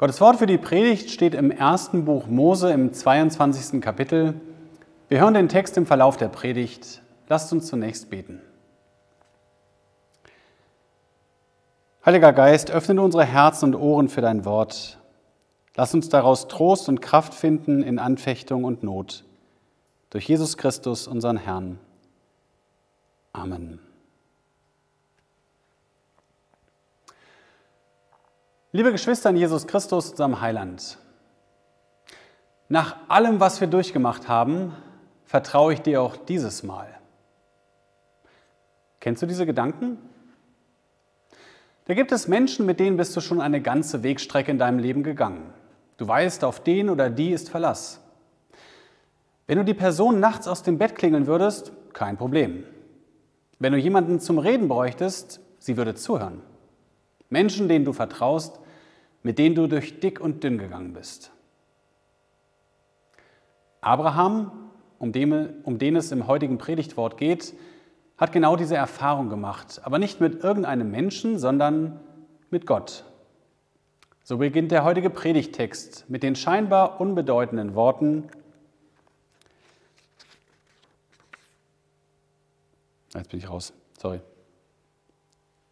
Gottes Wort für die Predigt steht im ersten Buch Mose im 22. Kapitel. Wir hören den Text im Verlauf der Predigt. Lasst uns zunächst beten. Heiliger Geist, öffne unsere Herzen und Ohren für dein Wort. Lass uns daraus Trost und Kraft finden in Anfechtung und Not. Durch Jesus Christus, unseren Herrn. Amen. Liebe Geschwister in Jesus Christus, unserem Heiland, nach allem, was wir durchgemacht haben, vertraue ich dir auch dieses Mal. Kennst du diese Gedanken? Da gibt es Menschen, mit denen bist du schon eine ganze Wegstrecke in deinem Leben gegangen. Du weißt, auf den oder die ist Verlass. Wenn du die Person nachts aus dem Bett klingeln würdest, kein Problem. Wenn du jemanden zum Reden bräuchtest, sie würde zuhören. Menschen, denen du vertraust, mit denen du durch dick und dünn gegangen bist. Abraham, um den, um den es im heutigen Predigtwort geht, hat genau diese Erfahrung gemacht, aber nicht mit irgendeinem Menschen, sondern mit Gott. So beginnt der heutige Predigttext mit den scheinbar unbedeutenden Worten, Jetzt bin ich raus, sorry.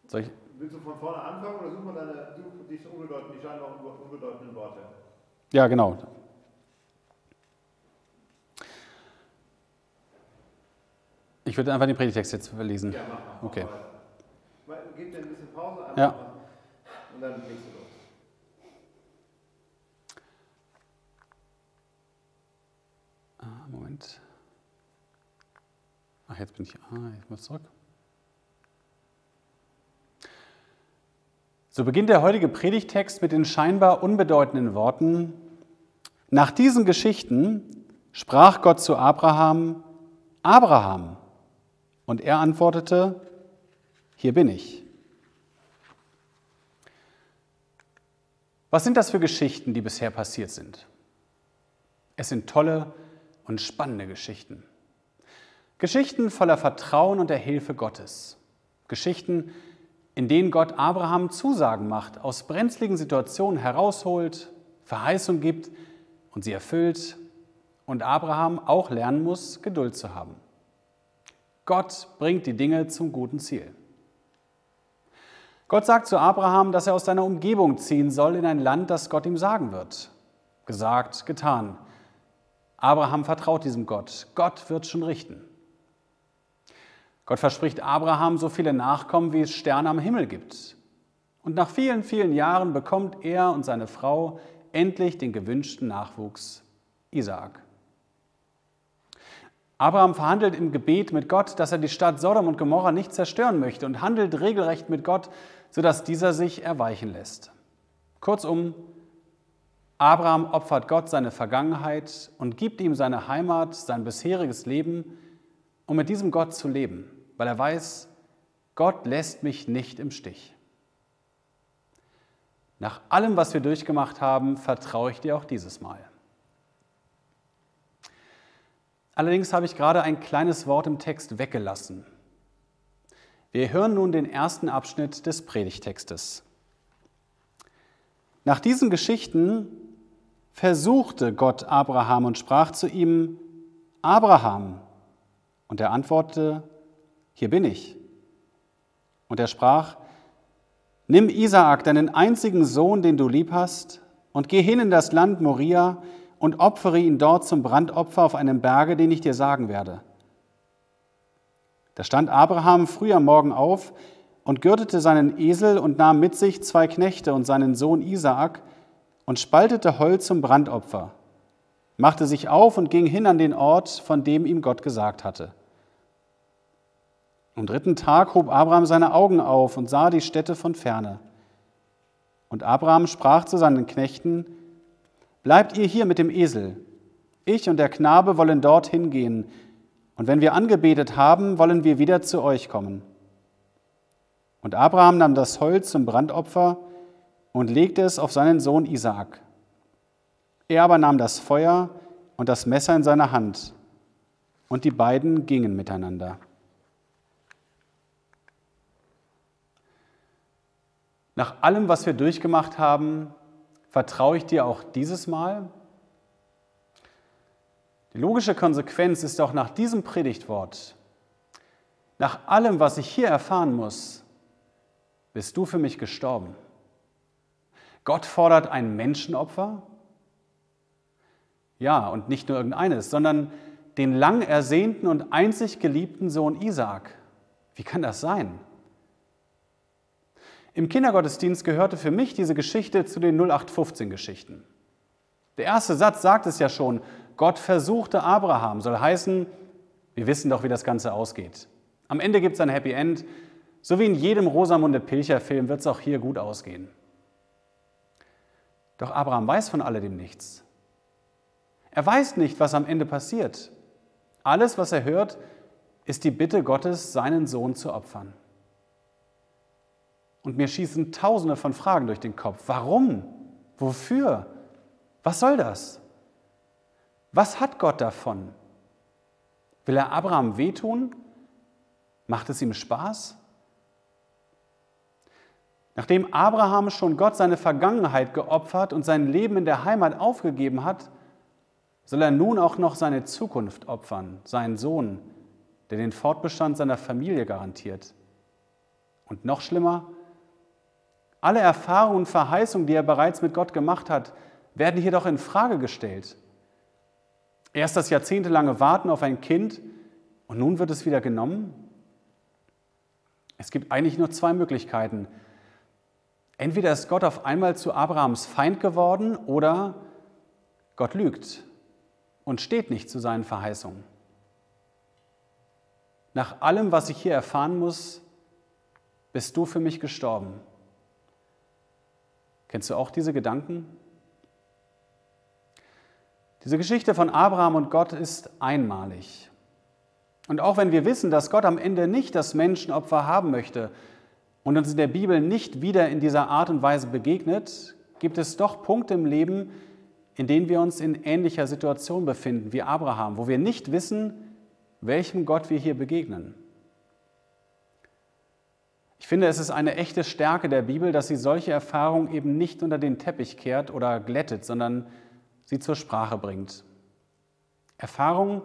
Soll ich? Willst du von vorne anfangen oder suchen wir deine, such die, unbedeutenden, die scheinbar unbedeutenden Worte? Ja, genau. Ich würde einfach den Predigtext jetzt verlesen. Ja, mach mal. Okay. Gib dir ein bisschen Pause an ja. und dann legst du los. Ah, Moment. Ach, jetzt bin ich. Ah, ich muss zurück. So beginnt der heutige Predigtext mit den scheinbar unbedeutenden Worten. Nach diesen Geschichten sprach Gott zu Abraham, Abraham. Und er antwortete, hier bin ich. Was sind das für Geschichten, die bisher passiert sind? Es sind tolle und spannende Geschichten. Geschichten voller Vertrauen und der Hilfe Gottes. Geschichten, in denen Gott Abraham Zusagen macht, aus brenzligen Situationen herausholt, Verheißung gibt und sie erfüllt und Abraham auch lernen muss, Geduld zu haben. Gott bringt die Dinge zum guten Ziel. Gott sagt zu Abraham, dass er aus seiner Umgebung ziehen soll in ein Land, das Gott ihm sagen wird. Gesagt, getan. Abraham vertraut diesem Gott. Gott wird schon richten. Gott verspricht Abraham so viele Nachkommen, wie es Sterne am Himmel gibt. Und nach vielen, vielen Jahren bekommt er und seine Frau endlich den gewünschten Nachwuchs, Isaak. Abraham verhandelt im Gebet mit Gott, dass er die Stadt Sodom und Gomorra nicht zerstören möchte und handelt regelrecht mit Gott, sodass dieser sich erweichen lässt. Kurzum, Abraham opfert Gott seine Vergangenheit und gibt ihm seine Heimat, sein bisheriges Leben, um mit diesem Gott zu leben weil er weiß, Gott lässt mich nicht im Stich. Nach allem, was wir durchgemacht haben, vertraue ich dir auch dieses Mal. Allerdings habe ich gerade ein kleines Wort im Text weggelassen. Wir hören nun den ersten Abschnitt des Predigtextes. Nach diesen Geschichten versuchte Gott Abraham und sprach zu ihm, Abraham. Und er antwortete, hier bin ich. Und er sprach, nimm Isaak, deinen einzigen Sohn, den du lieb hast, und geh hin in das Land Moria und opfere ihn dort zum Brandopfer auf einem Berge, den ich dir sagen werde. Da stand Abraham früh am Morgen auf und gürtete seinen Esel und nahm mit sich zwei Knechte und seinen Sohn Isaak und spaltete Holz zum Brandopfer, machte sich auf und ging hin an den Ort, von dem ihm Gott gesagt hatte. Am dritten Tag hob Abraham seine Augen auf und sah die Städte von ferne. Und Abraham sprach zu seinen Knechten, bleibt ihr hier mit dem Esel. Ich und der Knabe wollen dorthin gehen, und wenn wir angebetet haben, wollen wir wieder zu euch kommen. Und Abraham nahm das Holz zum Brandopfer und legte es auf seinen Sohn Isaak. Er aber nahm das Feuer und das Messer in seiner Hand, und die beiden gingen miteinander. Nach allem, was wir durchgemacht haben, vertraue ich dir auch dieses Mal? Die logische Konsequenz ist auch nach diesem Predigtwort, nach allem, was ich hier erfahren muss, bist du für mich gestorben. Gott fordert ein Menschenopfer? Ja, und nicht nur irgendeines, sondern den lang ersehnten und einzig geliebten Sohn Isaak. Wie kann das sein? Im Kindergottesdienst gehörte für mich diese Geschichte zu den 0815-Geschichten. Der erste Satz sagt es ja schon, Gott versuchte Abraham, soll heißen, wir wissen doch, wie das Ganze ausgeht. Am Ende gibt es ein Happy End, so wie in jedem Rosamunde Pilcher-Film wird es auch hier gut ausgehen. Doch Abraham weiß von alledem nichts. Er weiß nicht, was am Ende passiert. Alles, was er hört, ist die Bitte Gottes, seinen Sohn zu opfern. Und mir schießen tausende von Fragen durch den Kopf. Warum? Wofür? Was soll das? Was hat Gott davon? Will er Abraham wehtun? Macht es ihm Spaß? Nachdem Abraham schon Gott seine Vergangenheit geopfert und sein Leben in der Heimat aufgegeben hat, soll er nun auch noch seine Zukunft opfern, seinen Sohn, der den Fortbestand seiner Familie garantiert. Und noch schlimmer, alle Erfahrungen und Verheißungen, die er bereits mit Gott gemacht hat, werden hier doch in Frage gestellt. Erst das jahrzehntelange Warten auf ein Kind und nun wird es wieder genommen? Es gibt eigentlich nur zwei Möglichkeiten. Entweder ist Gott auf einmal zu Abrahams Feind geworden oder Gott lügt und steht nicht zu seinen Verheißungen. Nach allem, was ich hier erfahren muss, bist du für mich gestorben. Kennst du auch diese Gedanken? Diese Geschichte von Abraham und Gott ist einmalig. Und auch wenn wir wissen, dass Gott am Ende nicht das Menschenopfer haben möchte und uns in der Bibel nicht wieder in dieser Art und Weise begegnet, gibt es doch Punkte im Leben, in denen wir uns in ähnlicher Situation befinden wie Abraham, wo wir nicht wissen, welchem Gott wir hier begegnen. Ich finde, es ist eine echte Stärke der Bibel, dass sie solche Erfahrungen eben nicht unter den Teppich kehrt oder glättet, sondern sie zur Sprache bringt. Erfahrungen,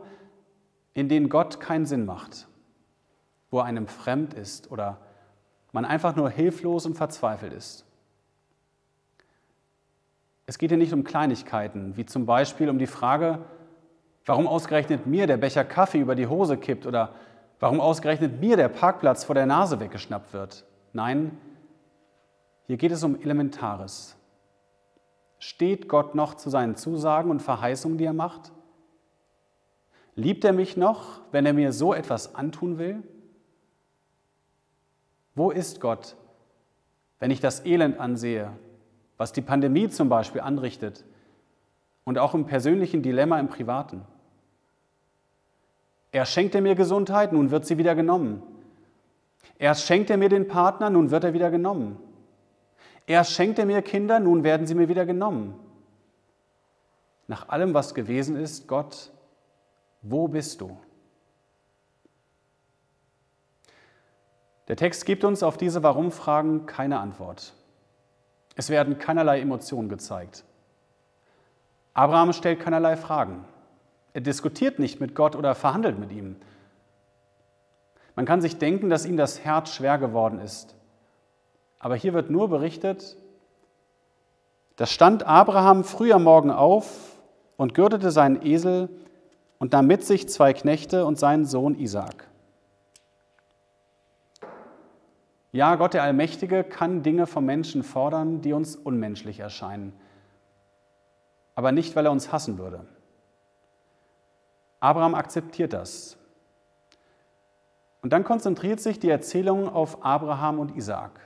in denen Gott keinen Sinn macht, wo er einem fremd ist oder man einfach nur hilflos und verzweifelt ist. Es geht hier nicht um Kleinigkeiten, wie zum Beispiel um die Frage, warum ausgerechnet mir der Becher Kaffee über die Hose kippt oder Warum ausgerechnet mir der Parkplatz vor der Nase weggeschnappt wird? Nein, hier geht es um Elementares. Steht Gott noch zu seinen Zusagen und Verheißungen, die er macht? Liebt er mich noch, wenn er mir so etwas antun will? Wo ist Gott, wenn ich das Elend ansehe, was die Pandemie zum Beispiel anrichtet und auch im persönlichen Dilemma im Privaten? Er mir Gesundheit, nun wird sie wieder genommen. Er mir den Partner, nun wird er wieder genommen. Er mir Kinder, nun werden sie mir wieder genommen. Nach allem, was gewesen ist, Gott, wo bist du? Der Text gibt uns auf diese Warum-Fragen keine Antwort. Es werden keinerlei Emotionen gezeigt. Abraham stellt keinerlei Fragen. Er diskutiert nicht mit Gott oder verhandelt mit ihm. Man kann sich denken, dass ihm das Herz schwer geworden ist. Aber hier wird nur berichtet, da stand Abraham früh am Morgen auf und gürtete seinen Esel und nahm mit sich zwei Knechte und seinen Sohn Isaak. Ja, Gott der Allmächtige kann Dinge vom Menschen fordern, die uns unmenschlich erscheinen. Aber nicht, weil er uns hassen würde. Abraham akzeptiert das. Und dann konzentriert sich die Erzählung auf Abraham und Isaak.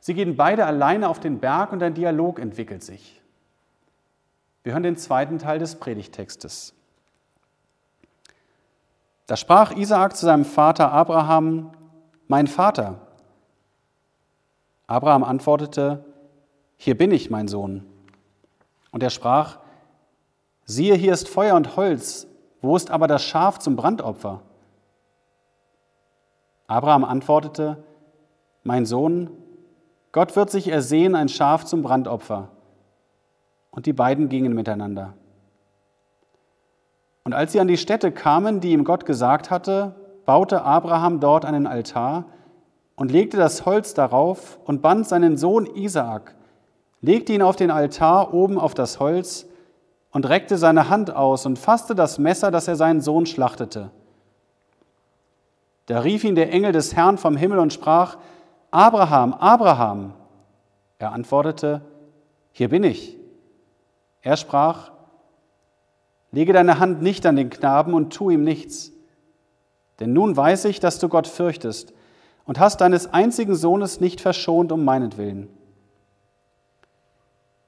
Sie gehen beide alleine auf den Berg und ein Dialog entwickelt sich. Wir hören den zweiten Teil des Predigtextes. Da sprach Isaak zu seinem Vater Abraham, mein Vater. Abraham antwortete, hier bin ich, mein Sohn. Und er sprach, siehe, hier ist Feuer und Holz, wo ist aber das Schaf zum Brandopfer? Abraham antwortete, mein Sohn, Gott wird sich ersehen ein Schaf zum Brandopfer. Und die beiden gingen miteinander. Und als sie an die Stätte kamen, die ihm Gott gesagt hatte, baute Abraham dort einen Altar und legte das Holz darauf und band seinen Sohn Isaak, legte ihn auf den Altar oben auf das Holz und reckte seine Hand aus und fasste das Messer, das er seinen Sohn schlachtete. Da rief ihn der Engel des Herrn vom Himmel und sprach, Abraham, Abraham. Er antwortete, hier bin ich. Er sprach, Lege deine Hand nicht an den Knaben und tu ihm nichts. Denn nun weiß ich, dass du Gott fürchtest und hast deines einzigen Sohnes nicht verschont um meinetwillen.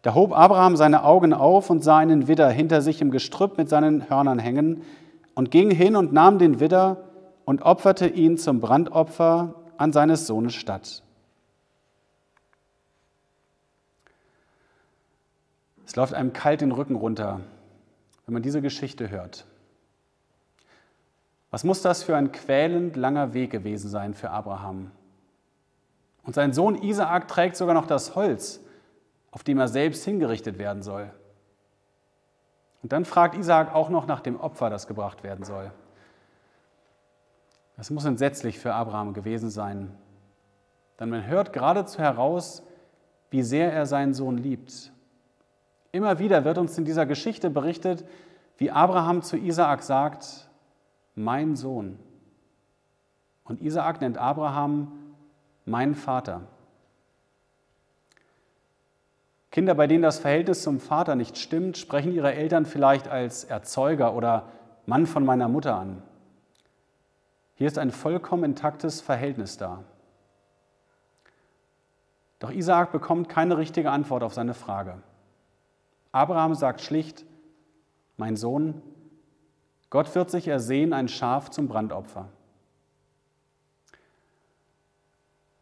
Da hob Abraham seine Augen auf und sah einen Widder hinter sich im Gestrüpp mit seinen Hörnern hängen und ging hin und nahm den Widder und opferte ihn zum Brandopfer an seines Sohnes statt. Es läuft einem kalt den Rücken runter, wenn man diese Geschichte hört. Was muss das für ein quälend langer Weg gewesen sein für Abraham? Und sein Sohn Isaak trägt sogar noch das Holz, auf dem er selbst hingerichtet werden soll. Und dann fragt Isaak auch noch nach dem Opfer, das gebracht werden soll. Das muss entsetzlich für Abraham gewesen sein. Denn man hört geradezu heraus, wie sehr er seinen Sohn liebt. Immer wieder wird uns in dieser Geschichte berichtet, wie Abraham zu Isaak sagt, mein Sohn. Und Isaak nennt Abraham mein Vater. Kinder, bei denen das Verhältnis zum Vater nicht stimmt, sprechen ihre Eltern vielleicht als Erzeuger oder Mann von meiner Mutter an. Hier ist ein vollkommen intaktes Verhältnis da. Doch Isaak bekommt keine richtige Antwort auf seine Frage. Abraham sagt schlicht, mein Sohn, Gott wird sich ersehen ein Schaf zum Brandopfer.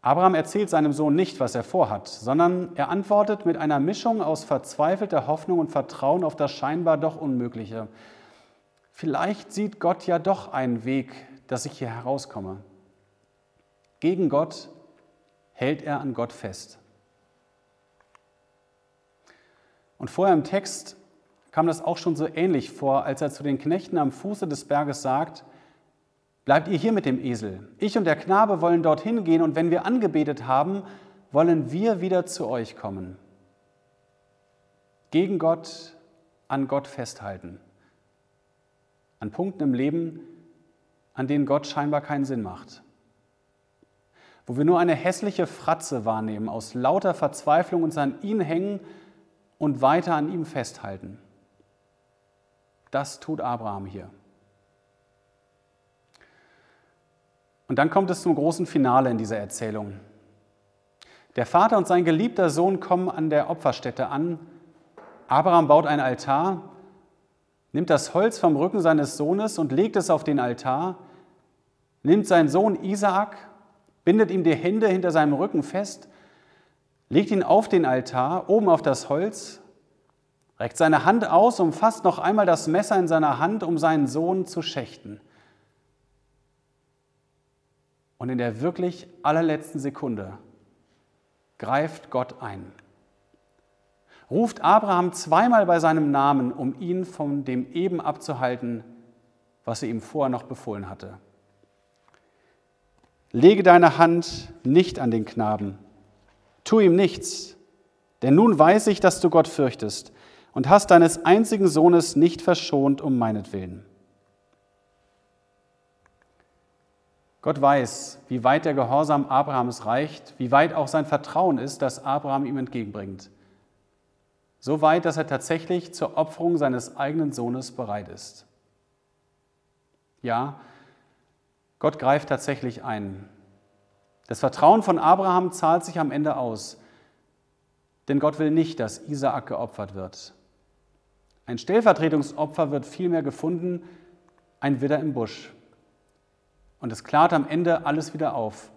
Abraham erzählt seinem Sohn nicht, was er vorhat, sondern er antwortet mit einer Mischung aus verzweifelter Hoffnung und Vertrauen auf das scheinbar doch Unmögliche. Vielleicht sieht Gott ja doch einen Weg, dass ich hier herauskomme. Gegen Gott hält er an Gott fest. Und vorher im Text kam das auch schon so ähnlich vor, als er zu den Knechten am Fuße des Berges sagt, bleibt ihr hier mit dem Esel. Ich und der Knabe wollen dorthin gehen und wenn wir angebetet haben, wollen wir wieder zu euch kommen. Gegen Gott, an Gott festhalten. An Punkten im Leben, an denen Gott scheinbar keinen Sinn macht. Wo wir nur eine hässliche Fratze wahrnehmen, aus lauter Verzweiflung uns an ihn hängen und weiter an ihm festhalten. Das tut Abraham hier. Und dann kommt es zum großen Finale in dieser Erzählung. Der Vater und sein geliebter Sohn kommen an der Opferstätte an. Abraham baut ein Altar, nimmt das Holz vom Rücken seines Sohnes und legt es auf den Altar, nimmt seinen Sohn Isaak, bindet ihm die Hände hinter seinem Rücken fest legt ihn auf den Altar, oben auf das Holz, reckt seine Hand aus, umfasst noch einmal das Messer in seiner Hand, um seinen Sohn zu schächten. Und in der wirklich allerletzten Sekunde greift Gott ein. Ruft Abraham zweimal bei seinem Namen, um ihn von dem eben abzuhalten, was er ihm vorher noch befohlen hatte. Lege deine Hand nicht an den Knaben, Tu ihm nichts, denn nun weiß ich, dass du Gott fürchtest und hast deines einzigen Sohnes nicht verschont um meinetwillen. Gott weiß, wie weit der Gehorsam Abrahams reicht, wie weit auch sein Vertrauen ist, das Abraham ihm entgegenbringt. So weit, dass er tatsächlich zur Opferung seines eigenen Sohnes bereit ist. Ja, Gott greift tatsächlich ein. Das Vertrauen von Abraham zahlt sich am Ende aus, denn Gott will nicht, dass Isaak geopfert wird. Ein Stellvertretungsopfer wird vielmehr gefunden, ein Widder im Busch. Und es klart am Ende alles wieder auf.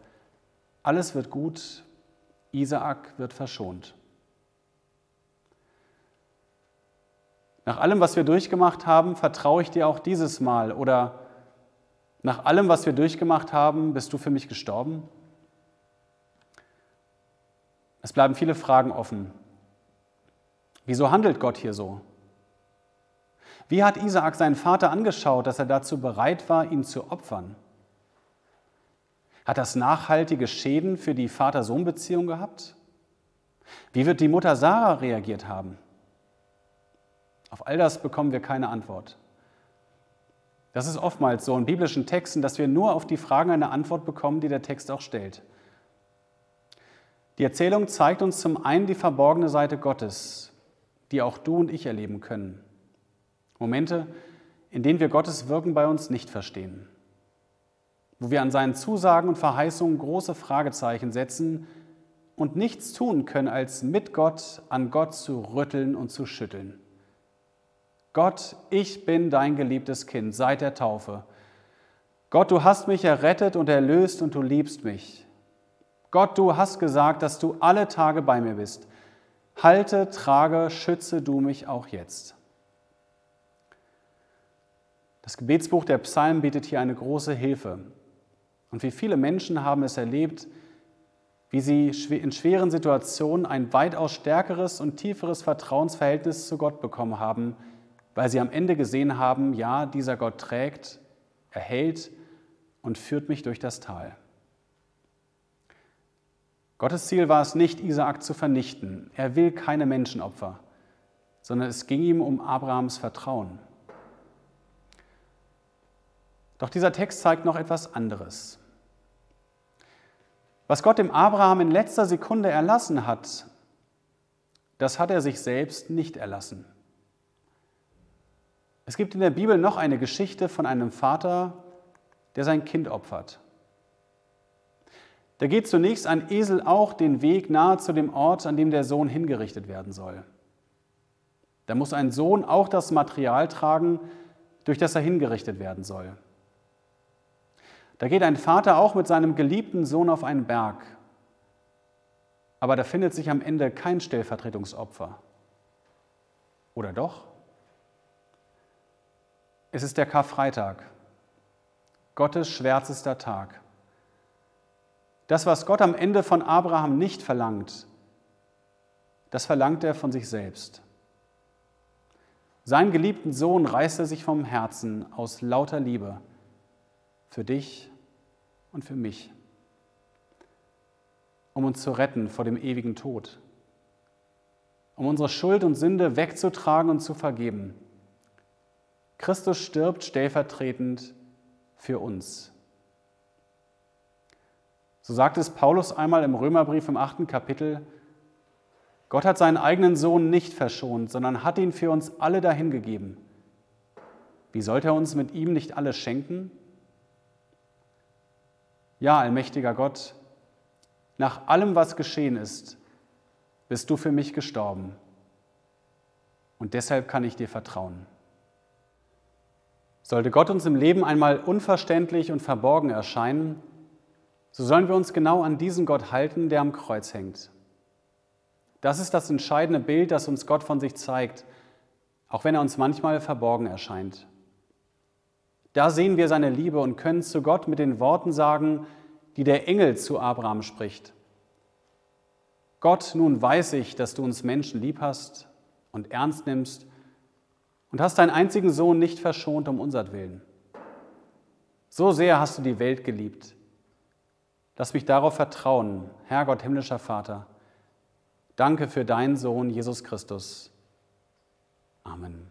Alles wird gut, Isaak wird verschont. Nach allem, was wir durchgemacht haben, vertraue ich dir auch dieses Mal. Oder nach allem, was wir durchgemacht haben, bist du für mich gestorben? Es bleiben viele Fragen offen. Wieso handelt Gott hier so? Wie hat Isaak seinen Vater angeschaut, dass er dazu bereit war, ihn zu opfern? Hat das nachhaltige Schäden für die Vater-Sohn-Beziehung gehabt? Wie wird die Mutter Sarah reagiert haben? Auf all das bekommen wir keine Antwort. Das ist oftmals so in biblischen Texten, dass wir nur auf die Fragen eine Antwort bekommen, die der Text auch stellt. Die Erzählung zeigt uns zum einen die verborgene Seite Gottes, die auch du und ich erleben können. Momente, in denen wir Gottes Wirken bei uns nicht verstehen, wo wir an seinen Zusagen und Verheißungen große Fragezeichen setzen und nichts tun können, als mit Gott an Gott zu rütteln und zu schütteln. Gott, ich bin dein geliebtes Kind seit der Taufe. Gott, du hast mich errettet und erlöst und du liebst mich. Gott, du hast gesagt, dass du alle Tage bei mir bist. Halte, trage, schütze du mich auch jetzt. Das Gebetsbuch der Psalmen bietet hier eine große Hilfe. Und wie viele Menschen haben es erlebt, wie sie in schweren Situationen ein weitaus stärkeres und tieferes Vertrauensverhältnis zu Gott bekommen haben, weil sie am Ende gesehen haben, ja, dieser Gott trägt, erhält und führt mich durch das Tal. Gottes Ziel war es nicht, Isaak zu vernichten. Er will keine Menschenopfer, sondern es ging ihm um Abrahams Vertrauen. Doch dieser Text zeigt noch etwas anderes. Was Gott dem Abraham in letzter Sekunde erlassen hat, das hat er sich selbst nicht erlassen. Es gibt in der Bibel noch eine Geschichte von einem Vater, der sein Kind opfert. Da geht zunächst ein Esel auch den Weg nahe zu dem Ort, an dem der Sohn hingerichtet werden soll. Da muss ein Sohn auch das Material tragen, durch das er hingerichtet werden soll. Da geht ein Vater auch mit seinem geliebten Sohn auf einen Berg. Aber da findet sich am Ende kein Stellvertretungsopfer. Oder doch? Es ist der Karfreitag, Gottes schwärzester Tag. Das, was Gott am Ende von Abraham nicht verlangt, das verlangt er von sich selbst. Seinen geliebten Sohn reißt er sich vom Herzen aus lauter Liebe für dich und für mich, um uns zu retten vor dem ewigen Tod, um unsere Schuld und Sünde wegzutragen und zu vergeben Christus stirbt stellvertretend für uns. So sagt es Paulus einmal im Römerbrief im achten Kapitel, Gott hat seinen eigenen Sohn nicht verschont, sondern hat ihn für uns alle dahingegeben. Wie sollte er uns mit ihm nicht alles schenken? Ja, allmächtiger Gott, nach allem, was geschehen ist, bist du für mich gestorben. Und deshalb kann ich dir vertrauen. Sollte Gott uns im Leben einmal unverständlich und verborgen erscheinen, so sollen wir uns genau an diesen Gott halten, der am Kreuz hängt. Das ist das entscheidende Bild, das uns Gott von sich zeigt, auch wenn er uns manchmal verborgen erscheint. Da sehen wir seine Liebe und können zu Gott mit den Worten sagen, die der Engel zu Abraham spricht. Gott, nun weiß ich, dass du uns Menschen lieb hast und ernst nimmst und hast deinen einzigen Sohn nicht verschont um unsertwillen. So sehr hast du die Welt geliebt. Lass mich darauf vertrauen, Herr Gott, himmlischer Vater. Danke für deinen Sohn Jesus Christus. Amen.